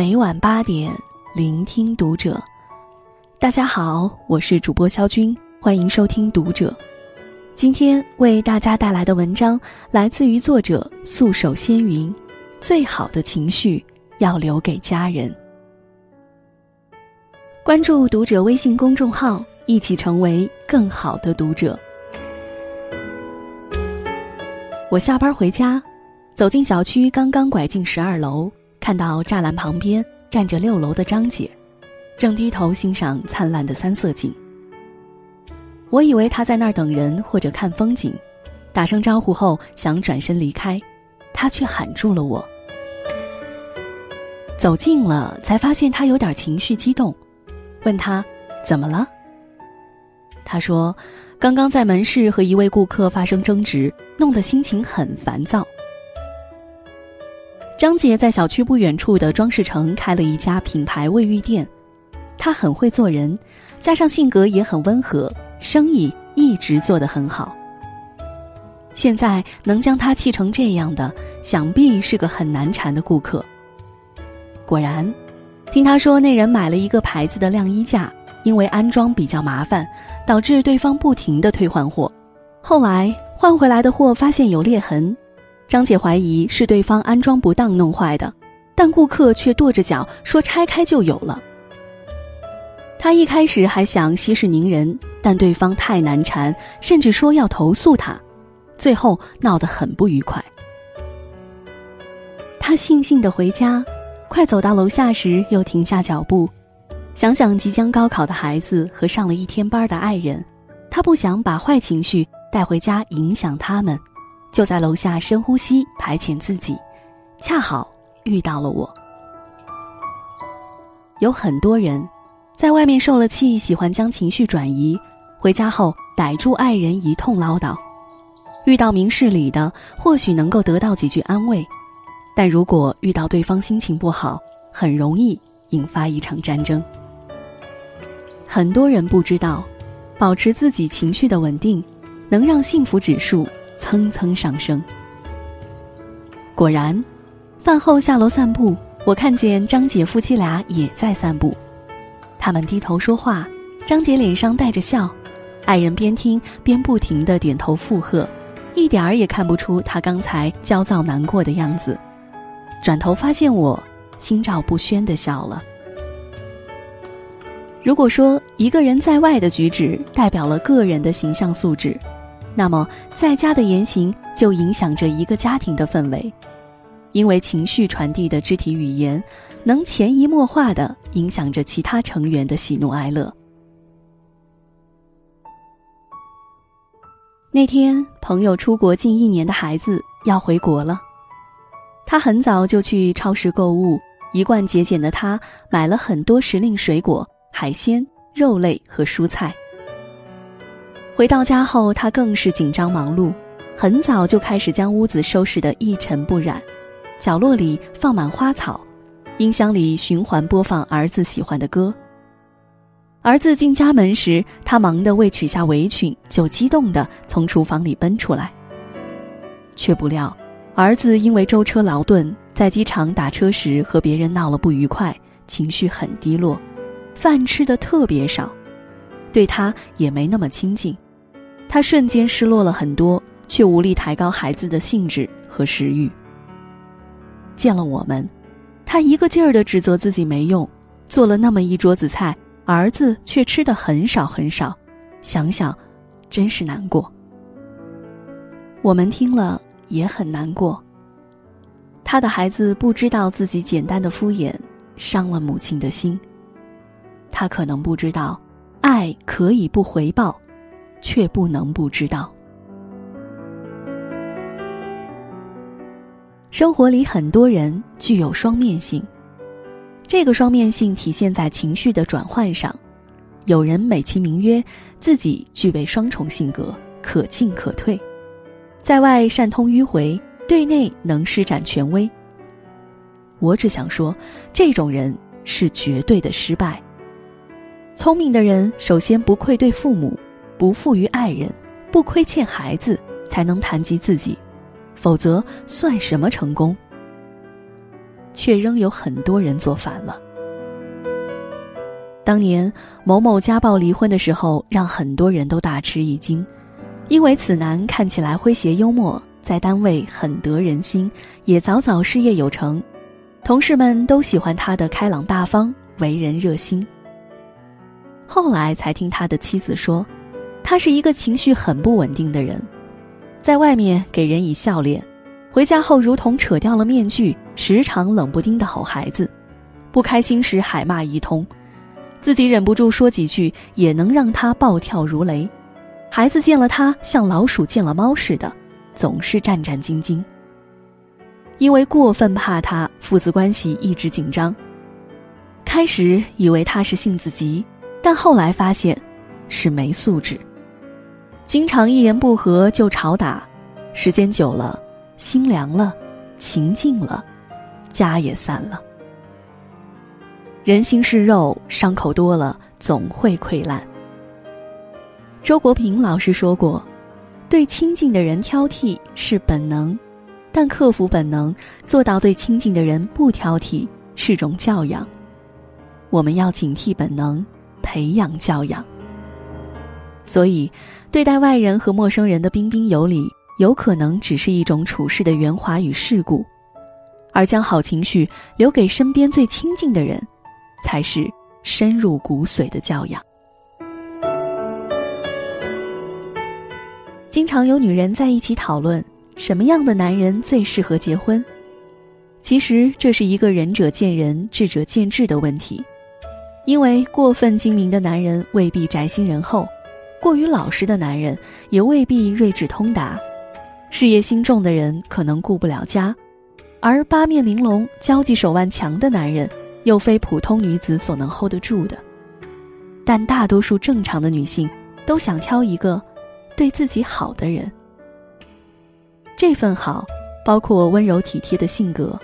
每晚八点，聆听读者。大家好，我是主播肖军，欢迎收听《读者》。今天为大家带来的文章来自于作者素手仙云。最好的情绪要留给家人。关注《读者》微信公众号，一起成为更好的读者。我下班回家，走进小区，刚刚拐进十二楼，看到栅栏旁边站着六楼的张姐，正低头欣赏灿烂的三色景。我以为她在那儿等人或者看风景，打声招呼后想转身离开，她却喊住了我。走近了，才发现她有点情绪激动，问她怎么了？她说。刚刚在门市和一位顾客发生争执，弄得心情很烦躁。张姐在小区不远处的装饰城开了一家品牌卫浴店，她很会做人，加上性格也很温和，生意一直做得很好。现在能将她气成这样的，想必是个很难缠的顾客。果然，听她说，那人买了一个牌子的晾衣架。因为安装比较麻烦，导致对方不停的退换货。后来换回来的货发现有裂痕，张姐怀疑是对方安装不当弄坏的，但顾客却跺着脚说拆开就有了。她一开始还想息事宁人，但对方太难缠，甚至说要投诉她，最后闹得很不愉快。她悻悻的回家，快走到楼下时又停下脚步。想想即将高考的孩子和上了一天班的爱人，他不想把坏情绪带回家影响他们，就在楼下深呼吸排遣自己，恰好遇到了我。有很多人，在外面受了气，喜欢将情绪转移，回家后逮住爱人一通唠叨，遇到明事理的或许能够得到几句安慰，但如果遇到对方心情不好，很容易引发一场战争。很多人不知道，保持自己情绪的稳定，能让幸福指数蹭蹭上升。果然，饭后下楼散步，我看见张姐夫妻俩也在散步。他们低头说话，张姐脸上带着笑，爱人边听边不停的点头附和，一点儿也看不出他刚才焦躁难过的样子。转头发现我，心照不宣的笑了。如果说一个人在外的举止代表了个人的形象素质，那么在家的言行就影响着一个家庭的氛围，因为情绪传递的肢体语言，能潜移默化的影响着其他成员的喜怒哀乐。那天，朋友出国近一年的孩子要回国了，他很早就去超市购物，一贯节俭的他买了很多时令水果。海鲜、肉类和蔬菜。回到家后，他更是紧张忙碌，很早就开始将屋子收拾得一尘不染，角落里放满花草，音箱里循环播放儿子喜欢的歌。儿子进家门时，他忙得未取下围裙，就激动地从厨房里奔出来。却不料，儿子因为舟车劳顿，在机场打车时和别人闹了不愉快，情绪很低落。饭吃的特别少，对他也没那么亲近，他瞬间失落了很多，却无力抬高孩子的兴致和食欲。见了我们，他一个劲儿的指责自己没用，做了那么一桌子菜，儿子却吃的很少很少，想想，真是难过。我们听了也很难过。他的孩子不知道自己简单的敷衍，伤了母亲的心。他可能不知道，爱可以不回报，却不能不知道。生活里很多人具有双面性，这个双面性体现在情绪的转换上。有人美其名曰自己具备双重性格，可进可退，在外善通迂回，对内能施展权威。我只想说，这种人是绝对的失败。聪明的人首先不愧对父母，不负于爱人，不亏欠孩子，才能谈及自己，否则算什么成功？却仍有很多人做反了。当年某某家暴离婚的时候，让很多人都大吃一惊，因为此男看起来诙谐幽默，在单位很得人心，也早早事业有成，同事们都喜欢他的开朗大方、为人热心。后来才听他的妻子说，他是一个情绪很不稳定的人，在外面给人以笑脸，回家后如同扯掉了面具，时常冷不丁的吼孩子，不开心时海骂一通。自己忍不住说几句，也能让他暴跳如雷。孩子见了他，像老鼠见了猫似的，总是战战兢兢。因为过分怕他，父子关系一直紧张。开始以为他是性子急，但后来发现是没素质。经常一言不合就吵打，时间久了，心凉了，情静了，家也散了。人心是肉，伤口多了总会溃烂。周国平老师说过：“对亲近的人挑剔是本能，但克服本能，做到对亲近的人不挑剔是种教养。我们要警惕本能，培养教养。所以，对待外人和陌生人的彬彬有礼，有可能只是一种处事的圆滑与世故，而将好情绪留给身边最亲近的人。”才是深入骨髓的教养。经常有女人在一起讨论什么样的男人最适合结婚，其实这是一个仁者见仁、智者见智的问题。因为过分精明的男人未必宅心仁厚，过于老实的男人也未必睿智通达，事业心重的人可能顾不了家，而八面玲珑、交际手腕强的男人。又非普通女子所能 hold 得住的，但大多数正常的女性都想挑一个对自己好的人。这份好包括温柔体贴的性格，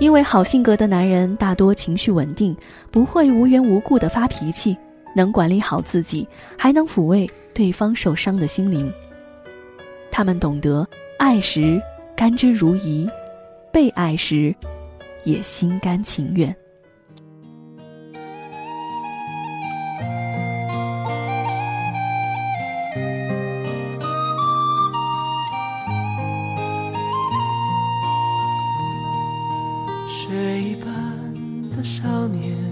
因为好性格的男人大多情绪稳定，不会无缘无故的发脾气，能管理好自己，还能抚慰对方受伤的心灵。他们懂得爱时甘之如饴，被爱时也心甘情愿。水般的少年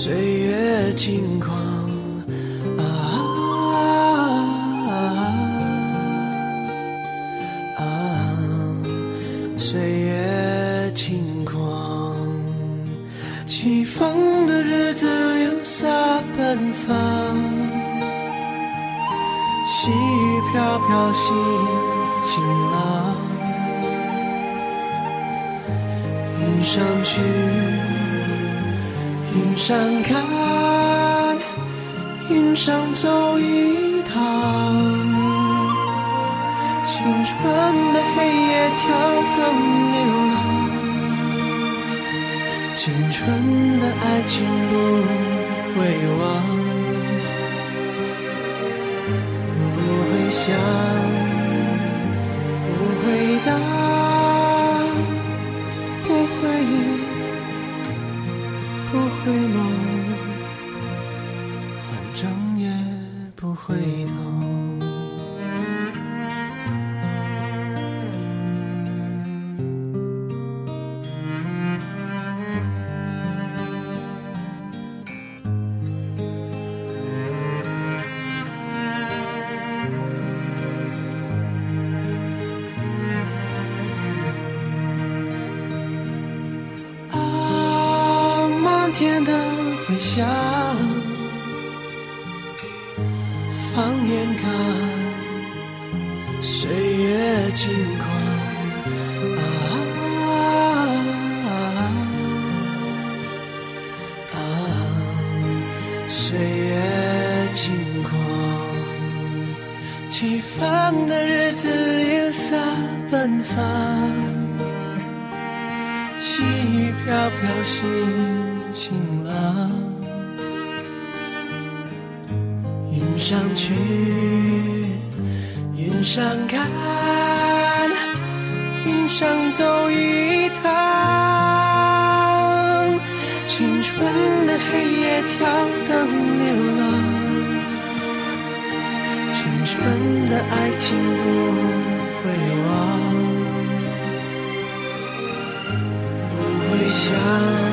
岁月轻狂啊啊！岁月轻狂，起风的日子留下奔放，细雨飘飘心。晴朗，云上去，云上看，云上走一趟。青春的黑夜跳动流浪，青春的爱情不会忘，不会想。想。放眼看，岁月轻狂。啊啊，岁月轻狂，起风的日子流洒奔放，细雨飘飘心云上去，云上看，云上走一趟。青春的黑夜跳灯流浪，青春的爱情不会忘，不会想。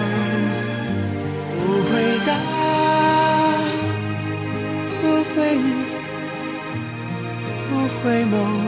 remote.